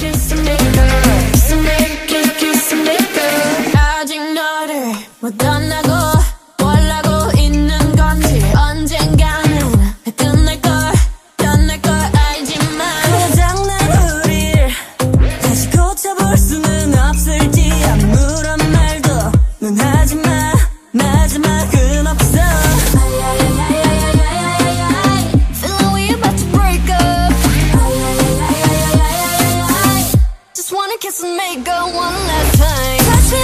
kiss a maker. Kiss a maker, kiss a maker. 아직 너를 못 떠나고. kiss and make go one last time.